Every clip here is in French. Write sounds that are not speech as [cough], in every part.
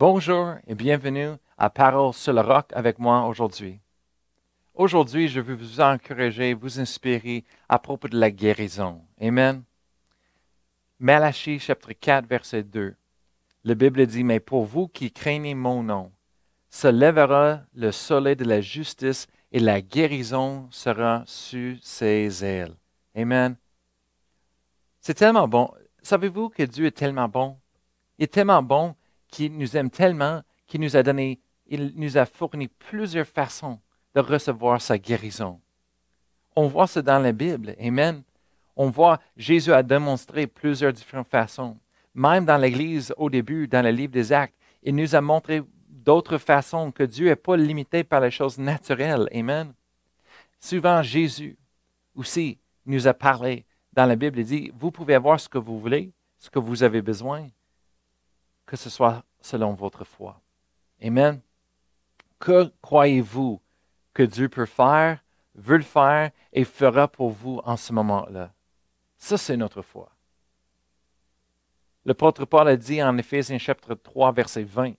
Bonjour et bienvenue à Parole sur le roc avec moi aujourd'hui. Aujourd'hui, je veux vous encourager, vous inspirer à propos de la guérison. Amen. Malachie chapitre 4, verset 2. La Bible dit, Mais pour vous qui craignez mon nom, se lèvera le soleil de la justice et la guérison sera sur ses ailes. Amen. C'est tellement bon. Savez-vous que Dieu est tellement bon? Il est tellement bon qu'il nous aime tellement qu'il nous a donné, il nous a fourni plusieurs façons de recevoir sa guérison. On voit ça dans la Bible. Amen. On voit Jésus a démontré plusieurs différentes façons. Même dans l'Église, au début, dans le livre des Actes, il nous a montré d'autres façons que Dieu n'est pas limité par les choses naturelles. Amen. Souvent, Jésus aussi nous a parlé dans la Bible. Il dit, vous pouvez avoir ce que vous voulez, ce que vous avez besoin, que ce soit selon votre foi. Amen. Que croyez-vous que Dieu peut faire, veut le faire et fera pour vous en ce moment-là? Ça, c'est notre foi. L'apôtre Paul a dit en Éphésiens chapitre 3, verset 20,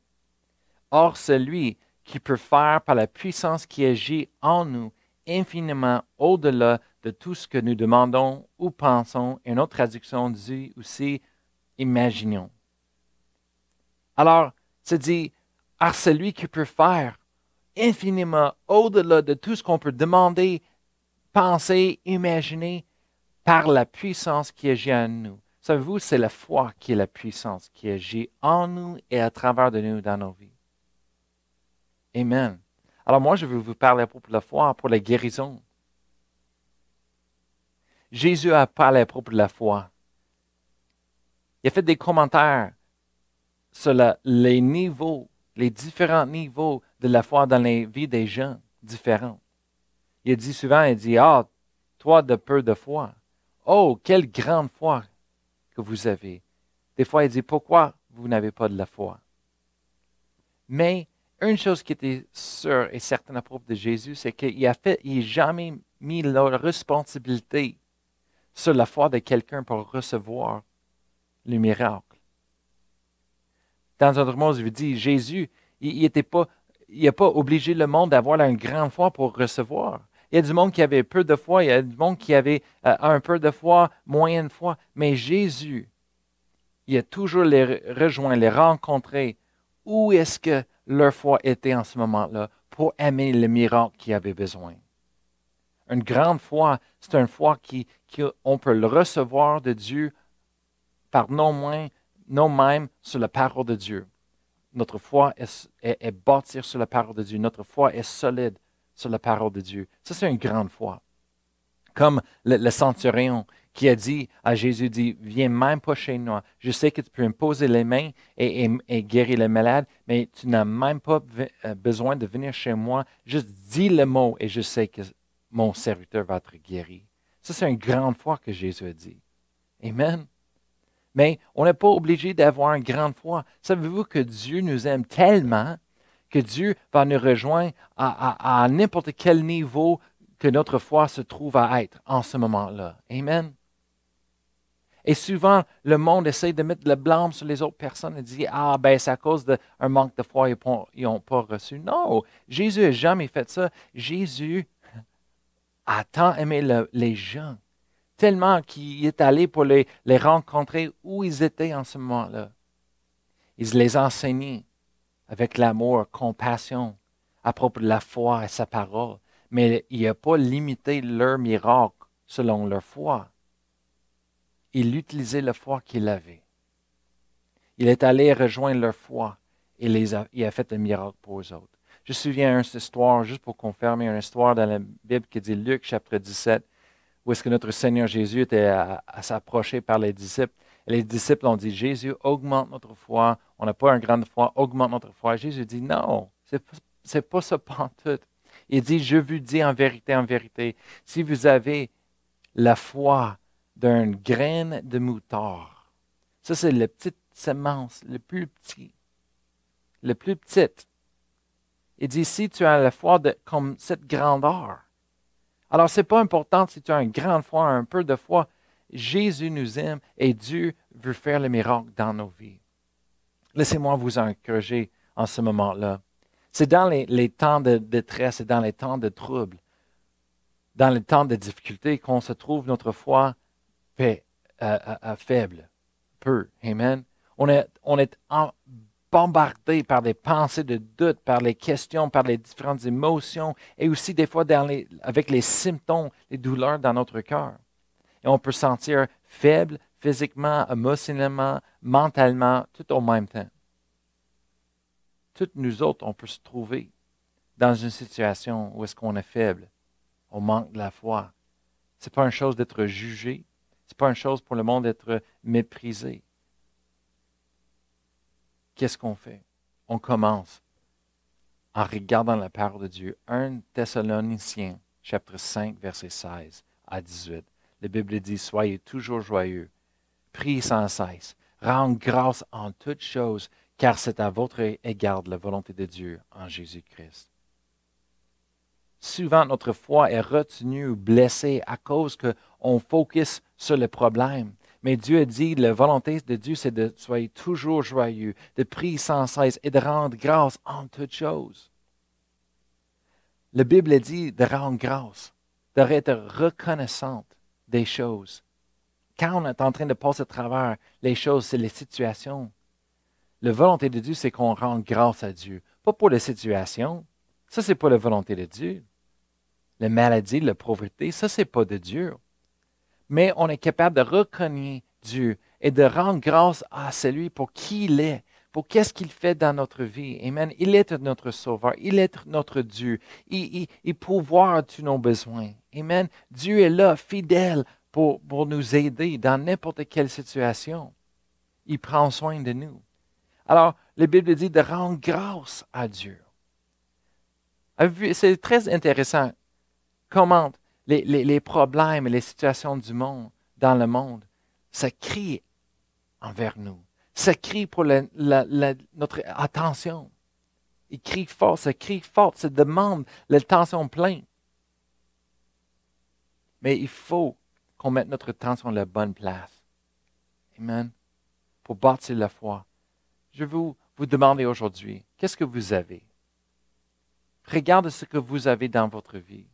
Or, celui qui peut faire par la puissance qui agit en nous infiniment au-delà de tout ce que nous demandons ou pensons, et notre traduction dit aussi imaginons. Alors, c'est dit, Or, celui qui peut faire infiniment au-delà de tout ce qu'on peut demander, penser, imaginer, par la puissance qui agit en nous. Savez-vous, c'est la foi qui est la puissance qui agit en nous et à travers de nous dans nos vies. Amen. Alors moi, je veux vous parler pour la foi, pour la guérison. Jésus a parlé à propos de la foi. Il a fait des commentaires sur les niveaux, les différents niveaux de la foi dans les vies des gens différents. Il a dit souvent, il dit, ah, toi de peu de foi. Oh, quelle grande foi que vous avez. Des fois, il dit, pourquoi vous n'avez pas de la foi? Mais une chose qui était sûre et certaine à propos de Jésus, c'est qu'il n'a jamais mis la responsabilité sur la foi de quelqu'un pour recevoir le miracle. Dans d'autres mots, je vous dis, Jésus, il n'a pas, pas obligé le monde d'avoir une grande foi pour recevoir. Il y a du monde qui avait peu de foi, il y a du monde qui avait euh, un peu de foi, moyenne foi. Mais Jésus, il a toujours les rejoint, les rencontré. Où est-ce que leur foi était en ce moment-là pour aimer le miracle qu'ils avaient besoin? Une grande foi, c'est une foi qui, on peut le recevoir de Dieu par non moins, non même sur la parole de Dieu. Notre foi est, est bâtie sur la parole de Dieu. Notre foi est solide sur la parole de Dieu. Ça, c'est une grande foi. Comme le, centurion qui a dit à Jésus, dit, viens même pas chez nous. Je sais que tu peux me poser les mains et, guérir les malades, mais tu n'as même pas euh, besoin de venir chez moi. Juste dis le mot et je sais que mon serviteur va être guéri. Ça, c'est une grande foi que Jésus a dit. Amen. Mais on n'est pas obligé d'avoir une grande foi. Savez-vous que Dieu nous aime tellement que Dieu va nous rejoindre à, n'importe quel niveau que notre foi se trouve à être en ce moment-là. Amen. Et souvent, le monde essaie de mettre le blâme sur les autres personnes et dit Ah, ben, c'est à cause d'un manque de foi, ils n'ont pas reçu. Non, Jésus n'a jamais fait ça. Jésus [laughs] a tant aimé les gens, tellement qu'il est allé pour les, rencontrer où ils étaient en ce moment-là. Il les a enseignés avec l'amour, compassion à propos de la foi et sa parole. Mais il n'a pas limité leur miracle selon leur foi. Il utilisait la foi qu'il avait. Il est allé rejoindre leur foi et les a, il a fait un miracle pour eux autres. Je me souviens d'une histoire, juste pour confirmer, une histoire dans la Bible qui dit Luc chapitre 17, où est-ce que notre Seigneur Jésus était à s'approcher par les disciples les disciples ont dit, Jésus, augmente notre foi. On n'a pas une grande foi, augmente notre foi. Jésus dit, non, ce n'est pas ça [laughs] tout. Il dit, je vous dis en vérité, en vérité, si vous avez la foi d'une graine de moutarde, ça c'est la petite semence, le plus petit, le plus petite. Il dit, si tu as la foi de, comme cette grandeur, alors ce n'est pas important si tu as une grande foi, un peu de foi, Jésus nous aime et Dieu veut faire le miracle dans nos vies. Laissez-moi vous encourager en ce moment-là. C'est dans les, temps de détresse et dans les temps de trouble, dans les temps de difficulté qu'on se trouve notre foi euh, euh, euh, faible, peu. Amen. On est, on est bombardé par des pensées de doute, par les questions, par les différentes émotions et aussi des fois avec les symptômes, les douleurs dans notre cœur. Et on peut se sentir faible physiquement, émotionnellement, mentalement, tout au même temps. Toutes nous autres, on peut se trouver dans une situation où est-ce qu'on est faible, on manque de la foi. Ce n'est pas une chose d'être jugé, ce n'est pas une chose pour le monde d'être méprisé. Qu'est-ce qu'on fait? On commence en regardant la parole de Dieu. 1 Thessaloniciens, chapitre 5, verset 16 à 18. La Bible dit, Soyez toujours joyeux, priez sans cesse, rendez grâce en toutes choses, car c'est à votre égard la volonté de Dieu en Jésus-Christ. Souvent, notre foi est retenue ou blessée à cause qu'on focus sur le problème. Mais Dieu a dit, la volonté de Dieu, c'est de soyez toujours joyeux, de prier sans cesse et de rendre grâce en toutes choses. La Bible dit de rendre grâce, d'être reconnaissante des choses. Quand on est en train de passer à travers les choses, c'est les situations. La volonté de Dieu, c'est qu'on rende grâce à Dieu. Pas pour les situations. Ça, c'est pas la volonté de Dieu. La maladie, la pauvreté, ça, c'est pas de Dieu. Mais on est capable de reconnaître Dieu et de rendre grâce à celui pour qui il est, pour qu'est-ce qu'il fait dans notre vie. Amen. Il est notre sauveur, il est notre Dieu, il, il, il pourvoit tous nos besoins. Amen. Dieu est là, fidèle, pour, pour nous aider dans n'importe quelle situation. Il prend soin de nous. Alors, la Bible dit de rendre grâce à Dieu. C'est très intéressant comment les, problèmes et les situations du monde, dans le monde, ça crie envers nous. Ça crie pour notre attention. Il crie fort, ça crie fort, ça demande l'attention pleine. Mais il faut qu'on mette notre attention à la bonne place. Amen. Pour bâtir la foi. Je vous, vous demander aujourd'hui, qu'est-ce que vous avez? Regarde ce que vous avez dans votre vie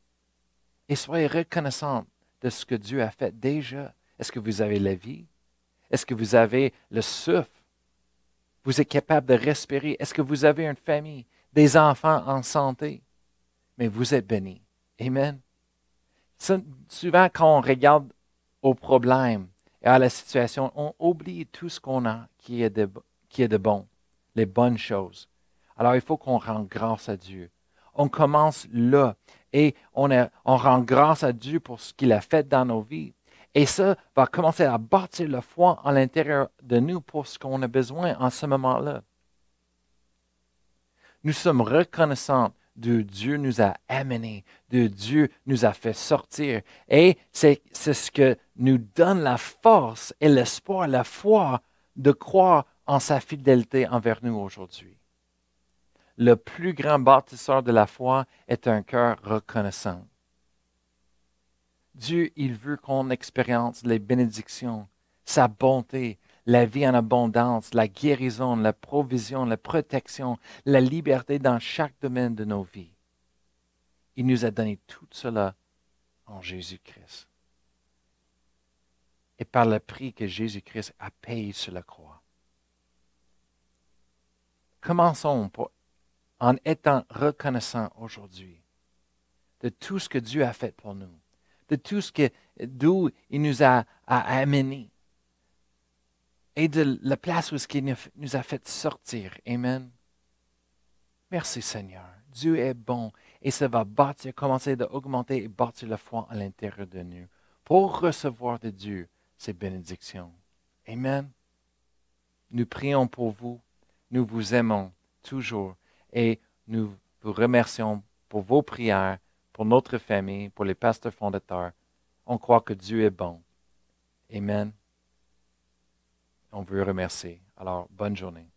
et soyez reconnaissant de ce que Dieu a fait déjà. Est-ce que vous avez la vie? Est-ce que vous avez le souffle? Vous êtes capable de respirer? Est-ce que vous avez une famille, des enfants en santé? Mais vous êtes béni. Amen. Souvent, quand on regarde aux problèmes et à la situation, on oublie tout ce qu'on a qui est de, qui est de bon, les bonnes choses. Alors, il faut qu'on rende grâce à Dieu. On commence là et on, rend grâce à Dieu pour ce qu'il a fait dans nos vies. Et ça va commencer à bâtir la foi à l'intérieur de nous pour ce qu'on a besoin en ce moment-là. Nous sommes reconnaissants de Dieu nous a amenés, de Dieu nous a fait sortir. Et c'est ce que nous donne la force et l'espoir, la foi de croire en sa fidélité envers nous aujourd'hui. Le plus grand bâtisseur de la foi est un cœur reconnaissant. Dieu, il veut qu'on expérience les bénédictions, sa bonté, la vie en abondance, la guérison, la provision, la protection, la liberté dans chaque domaine de nos vies. Il nous a donné tout cela en Jésus-Christ. Et par le prix que Jésus-Christ a payé sur la croix. Commençons en étant reconnaissants aujourd'hui de tout ce que Dieu a fait pour nous de tout ce que, d'où il nous a, amenés et de la place où il nous a fait sortir. Amen. Merci Seigneur. Dieu est bon et ça va bâtir, commencer d'augmenter et bâtir la foi à l'intérieur de nous pour recevoir de Dieu ses bénédictions. Amen. Nous prions pour vous. Nous vous aimons toujours et nous vous remercions pour vos prières pour notre famille, pour les pasteurs fondateurs. On croit que Dieu est bon. Amen. On veut remercier. Alors, bonne journée.